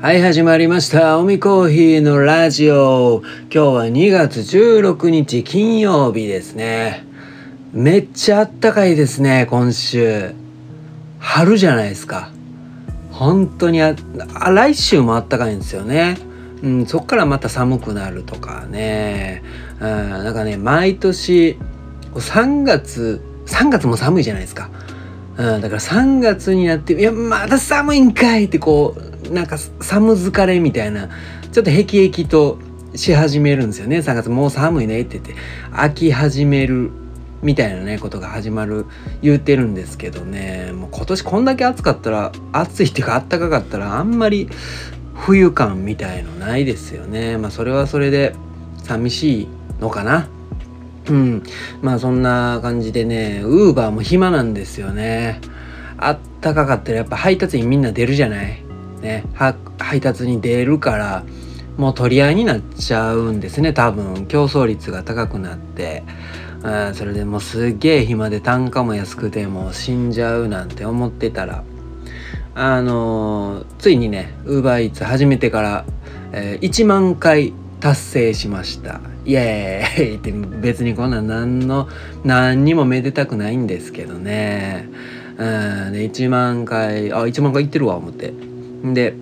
はい、始まりました。おみコーヒーのラジオ。今日は2月16日金曜日ですね。めっちゃあったかいですね、今週。春じゃないですか。本当にあ、あ来週もあったかいんですよね。うん、そっからまた寒くなるとかね。うん、なんかね、毎年、3月、3月も寒いじゃないですか。うん、だから3月になって「いやまだ寒いんかい!」ってこうなんか寒疲れみたいなちょっとへきへきとし始めるんですよね。3月もう寒いねって言って飽き始めるみたいなねことが始まる言うてるんですけどね。もう今年こんだけ暑かったら暑いっていうか暖かかったらあんまり冬感みたいのないですよね。まあそれはそれで寂しいのかな。うん。まあそんな感じでね、ウーバーも暇なんですよね。あったかかったらやっぱ配達員みんな出るじゃない。ね。配達に出るから、もう取り合いになっちゃうんですね、多分。競争率が高くなって。それでもうすげえ暇で単価も安くてもう死んじゃうなんて思ってたら、あのーついにね、ウーバーイーツ始めてから、えー1万回達成しました。イエーイって別にこんなん何の何にもめでたくないんですけどね。うん、で1万回あ1万回いってるわ思って。で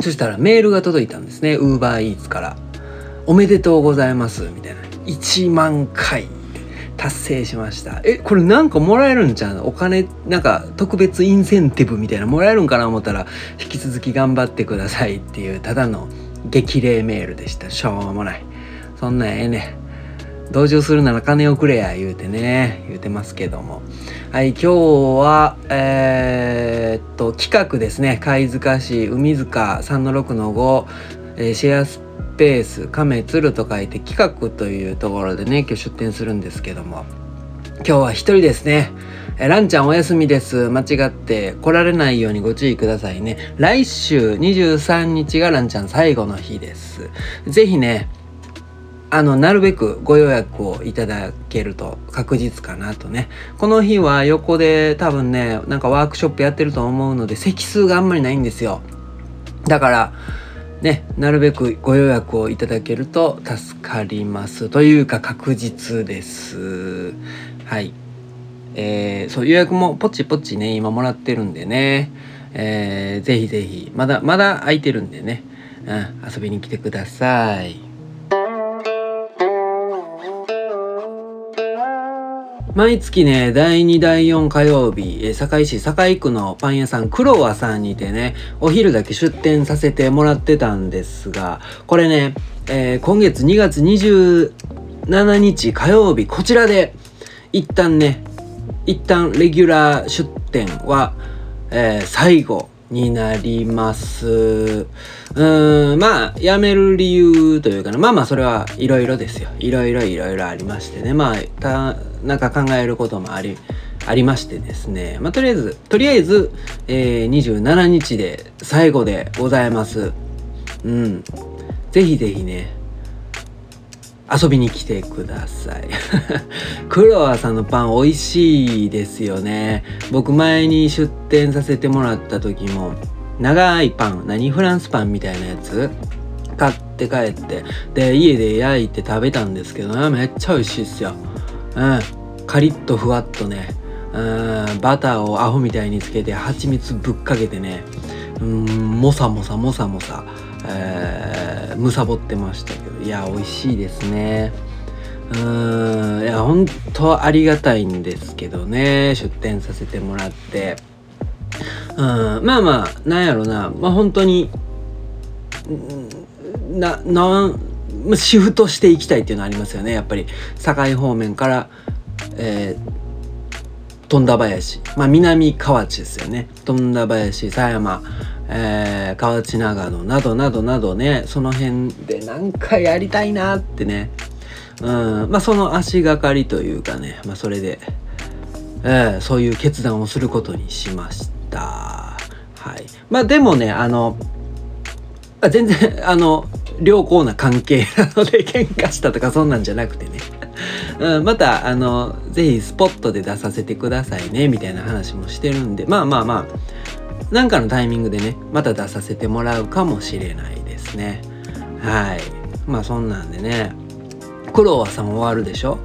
そしたらメールが届いたんですね。ウーバーイーツから「おめでとうございます」みたいな「1万回。達成しました」えこれなんかもらえるんちゃうお金なんか特別インセンティブみたいな。もらえるんかな思ったら引き続き頑張ってくださいっていうただの激励メールでした。しょうもない。そんなんええね同情するなら金をくれや言うてね言うてますけどもはい今日はえーっと企画ですね貝塚市海塚3の6の5、えーシェアスペース亀鶴と書いて企画というところでね今日出店するんですけども今日は一人ですね。えランちゃんお休みです。間違って来られないようにご注意くださいね。来週23日がランちゃん最後の日です。ぜひね、あの、なるべくご予約をいただけると確実かなとね。この日は横で多分ね、なんかワークショップやってると思うので、席数があんまりないんですよ。だから、ね、なるべくご予約をいただけると助かります。というか確実です。はい。えー、そう、予約もポチポチね、今もらってるんでね。えー、ぜひぜひ、まだ、まだ空いてるんでね。うん、遊びに来てください。毎月ね、第2、第4火曜日、え堺市堺区のパン屋さん、黒和さんにてね、お昼だけ出店させてもらってたんですが、これね、えー今月2月27日火曜日、こちらで、一旦ね、一旦レギュラー出店は、えー最後になります。うーん、まあ、辞める理由というかね、まあまあ、それはいろいろですよ。いろいろいろいろありましてね。まあ、た、なんか考えることもあり、ありましてですね。まあ、とりあえず、とりあえず、えー、27日で最後でございます。うん。ぜひぜひね、遊びに来てください。黒川さんのパン美味しいですよね。僕前に出店させてもらった時も、長いパン、何フランスパンみたいなやつ？買って帰って、で、家で焼いて食べたんですけどね、めっちゃ美味しいっすよ。うん。カリッとふわっとね、うん、バターをアホみたいにつけて、蜂蜜ぶっかけてね、うん、もさもさもさもさ、えー、むさぼってましたけど、いや、美味しいですね。うーん、いや、本当ありがたいんですけどね、出店させてもらって。うん、まあまあ、なんやろな、まあ本当に、な、なん、シフトしていきたいっていうのありますよね、やっぱり。堺方面から、えー富田林、まあ、南河内ですよね富田林狭山、えー河内長野などなどなどねその辺で何かやりたいなってね。うんまあその足がかりというかね、まあ、それで、えーそういう決断をすることにしました。はい。まあでもねあの全然あの良好な関係なので喧嘩したとかそんなんじゃなくてね。うん、また、あの、ぜひスポットで出させてくださいね、みたいな話もしてるんで、まあまあまあ、なんかのタイミングでねまた出させてもらうかもしれないですね。はい。まあそんなんでねクロワさん終わるでしょ。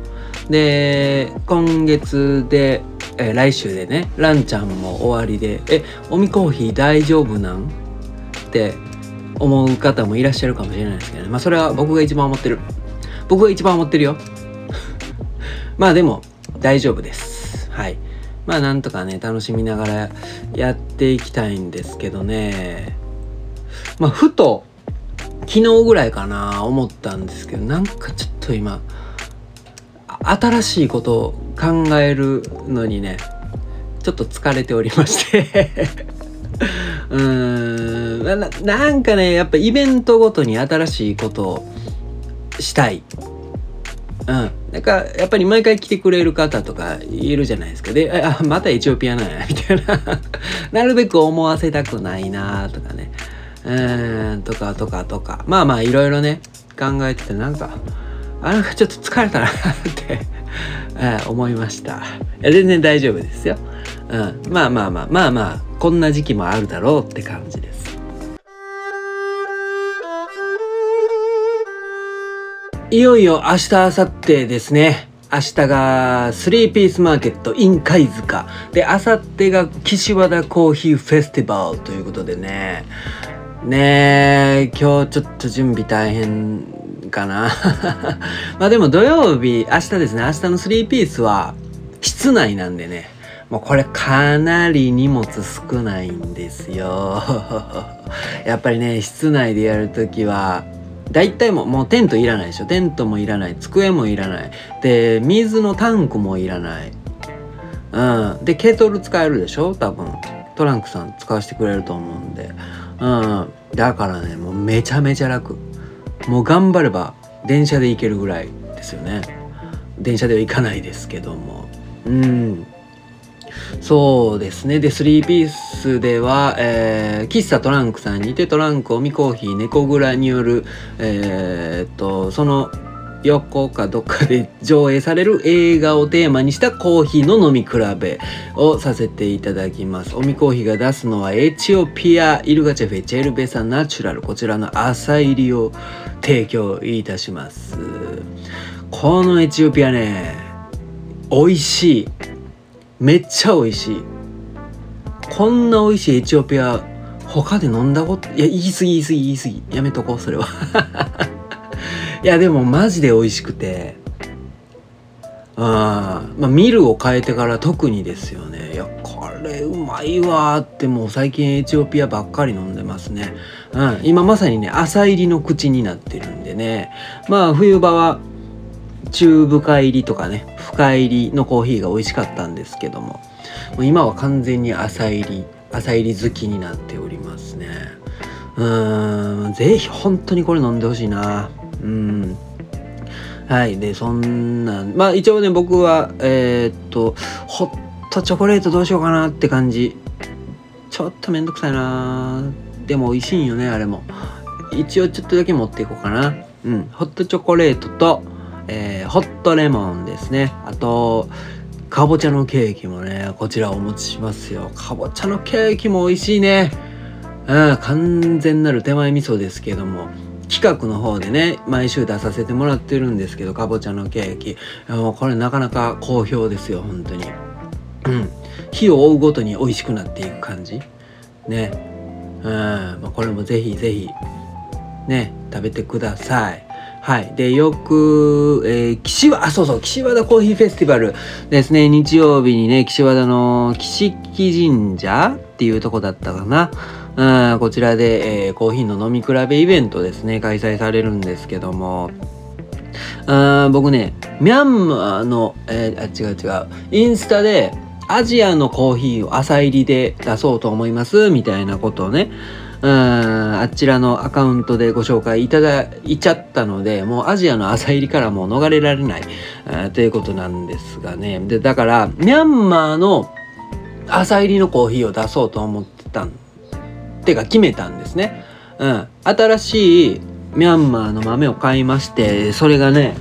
で今月で、え、来週でねランちゃんも終わりでえおみコーヒー大丈夫なん？って思う方もいらっしゃるかもしれないですけどね。まあそれは僕が一番思ってる。僕が一番思ってるよ。まあでも大丈夫です。はい。まあなんとかね楽しみながらやっていきたいんですけどね。まあふと昨日ぐらいかな思ったんですけどなんかちょっと今新しいことを考えるのにねちょっと疲れておりまして。うーんななんかねやっぱイベントごとに新しいことをしたい。うん。なんかやっぱり毎回来てくれる方とかいるじゃないですか。であまたエチオピアなんやみたいな。なるべく思わせたくないなとかね。うんとかとかとか。まあまあいろいろね考えててなんかあなんかちょっと疲れたなって 思いました。いや全然大丈夫ですよ、うん、まあまあまあまあまあこんな時期もあるだろうって感じです。いよいよ明日明後日ですね。明日がスリーピースマーケット in 貝塚。で明後日が岸和田コーヒーフェスティバルということでね。ねえ今日ちょっと準備大変かな。まあでも土曜日明日ですね。明日のスリーピースは室内なんでね。もうこれかなり荷物少ないんですよ。やっぱりね室内でやるときは大体ももうテントいらないでしょ。テントもいらない。机もいらない。で水のタンクもいらない。うん。でケトル使えるでしょ？多分。トランクさん使わせてくれると思うんで。うん。だからねもうめちゃめちゃ楽。もう頑張れば電車で行けるぐらいですよね。電車では行かないですけども。うん。そうですね。で、3ピースでは、えー、喫茶トランクさんにてトランク、おみコーヒー、猫蔵による、えー、っと、その横かどっかで上映される映画をテーマにしたコーヒーの飲み比べをさせていただきます。おみコーヒーが出すのはエチオピアイルガチェフェチェルベサナチュラル。こちらの朝入りを提供いたします。このエチオピアね、美味しい。めっちゃ美味しい。こんな美味しいエチオピア他で飲んだこといや言い過ぎ言い過ぎ言い過ぎ。やめとこうそれは。いやでもマジで美味しくて。あまあミルを変えてから特にですよね。いやこれうまいわってもう最近エチオピアばっかり飲んでますね。うん今まさにね朝入りの口になってるんでね。まあ冬場は中深入りとかね深入りのコーヒーが美味しかったんですけどももう今は完全に浅入り浅入り好きになっておりますね。うーんぜひ本当にこれ飲んでほしいな。うん。はいでそんなまあ一応ね僕はえー、っとホットチョコレートどうしようかなって感じ。ちょっとめんどくさいな。でも美味しいんよねあれも。一応ちょっとだけ持っていこうかな。うん。ホットチョコレートとえー、ホットレモンですね。あと、かぼちゃのケーキもね、こちらお持ちしますよ。かぼちゃのケーキも美味しいね。うん、完全なる手前味噌ですけども、企画の方でね、毎週出させてもらってるんですけど、かぼちゃのケーキ。もうこれなかなか好評ですよ、本当に。うん。火を追うごとに美味しくなっていく感じ。ね。うん、ま、これもぜひぜひ、ね、食べてください。はい。で、よく、えー、岸和、あ、そうそう、岸和田コーヒーフェスティバルですね。日曜日にね、岸和田の岸木神社っていうとこだったかな。うん、こちらで、えー、コーヒーの飲み比べイベントですね、開催されるんですけども、あ僕ね、ミャンマーの、えー、あ、違う違う、インスタで、アジアのコーヒーを朝入りで出そうと思います、みたいなことをね、あちらのアカウントでご紹介いただいちゃったので、もうアジアの朝入りからもう逃れられないということなんですがね。で、だから、ミャンマーの朝入りのコーヒーを出そうと思ってたん、てか決めたんですね。うん。新しいミャンマーの豆を買いまして、それがね、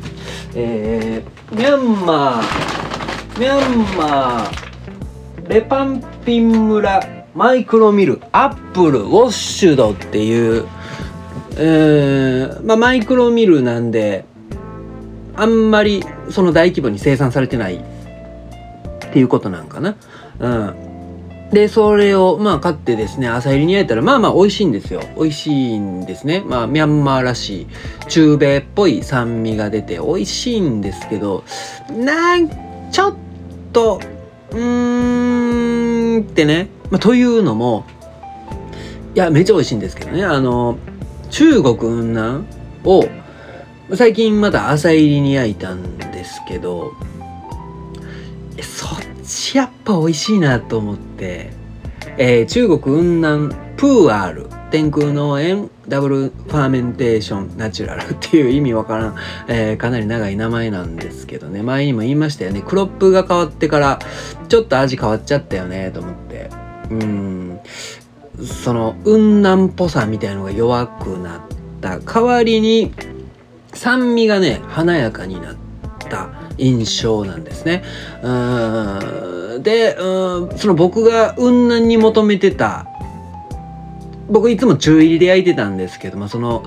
えー、ミャンマー、ミャンマー、レパンピン村マイクロミルアップルウォッシュドっていうえー、まあ、マイクロミルなんであんまりその大規模に生産されてないっていうことなんかな。うん。で、それを、まあ、買ってですね、朝入りに焼いたら、まあまあ、美味しいんですよ。美味しいんですね。まあ、ミャンマーらしい、中米っぽい酸味が出て、美味しいんですけど、なんちょっと、うーんってね、まあ、というのも、いや、めっちゃ美味しいんですけどね、あの、中国雲南を、最近まだ浅煎りに焼いたんですけど、そっちやっぱ美味しいなと思って、えー、中国雲南プーアール。天空農園 Double Fermentation Natural っていう意味わからん、えー、かなり長い名前なんですけどね。前にも言いましたよね。 crop が変わってからちょっと味変わっちゃったよねと思って。うん。その雲南っぽさみたいのが弱くなった代わりに酸味がね華やかになった印象なんですね。うん。でうん。その僕が雲南に求めてた僕いつも中入りで焼いてたんですけどもその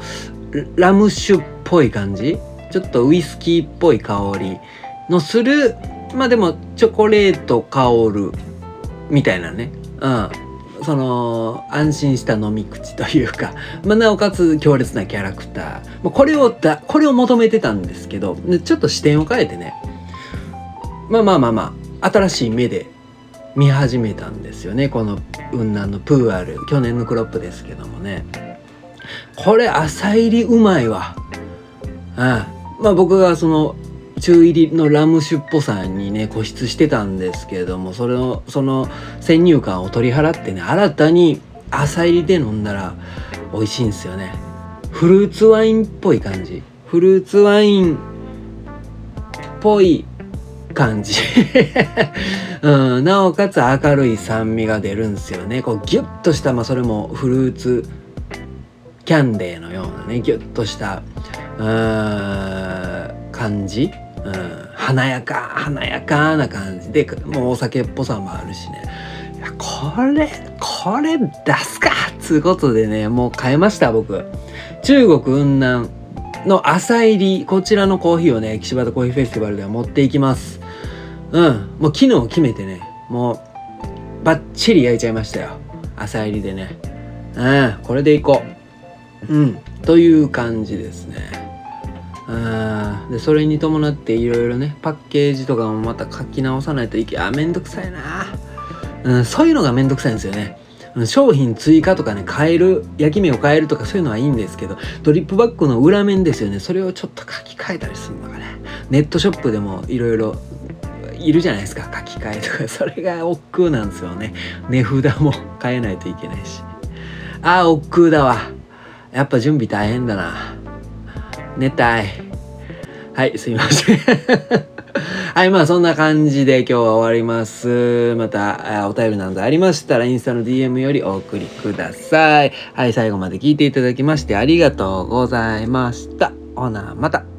ラム酒っぽい感じ？ちょっとウイスキーっぽい香りのするまあでもチョコレート香るみたいなね。うん。その安心した飲み口というか、まあ、なおかつ強烈なキャラクター、ま、これをだこれを求めてたんですけどちょっと視点を変えてね。まあまあまあまあ新しい目で見始めたんですよね。この雲南のプーアル。去年のクロップですけどもね。これ朝入りうまいわ。あまあ僕がその中入りのラム酒っぽさにね固執してたんですけれどもそれをその先入観を取り払ってね新たに朝入りで飲んだら美味しいんですよね。フルーツワインっぽい感じ。フルーツワインっぽい感じ、うん、なおかつ明るい酸味が出るんですよね。こうギュッとした、まあ、それもフルーツキャンデーのようなねギュッとしたうん感じ、うん、華やか華やかな感じ。でもうお酒っぽさもあるしね。これこれ出すかっつうことでねもう変えました僕。中国雲南の朝入りこちらのコーヒーをね岸和田コーヒーフェスティバルでは持っていきます。うん。もう昨日決めてね。もうバッチリ焼いちゃいましたよ。朝入りでね。うん。これでいこう。うん。という感じですね。うん。でそれに伴っていろいろねパッケージとかもまた書き直さないといけあめんどくさいな、うん、そういうのがめんどくさいんですよね。商品追加とかね変える焼き目を変えるとかそういうのはいいんですけどドリップバッグの裏面ですよね。それをちょっと書き換えたりするのがね。ネットショップでもいろいろいるじゃないですか書き換えとか それが億劫なんですよね値札も変えないといけないしああ億劫だわやっぱ準備大変だな寝たいはいすいません はい、まあそんな感じで今日は終わります。またお便りなどありましたらインスタの DM よりお送りください。はい、最後まで聞いていただきましてありがとうございました。ほな、また。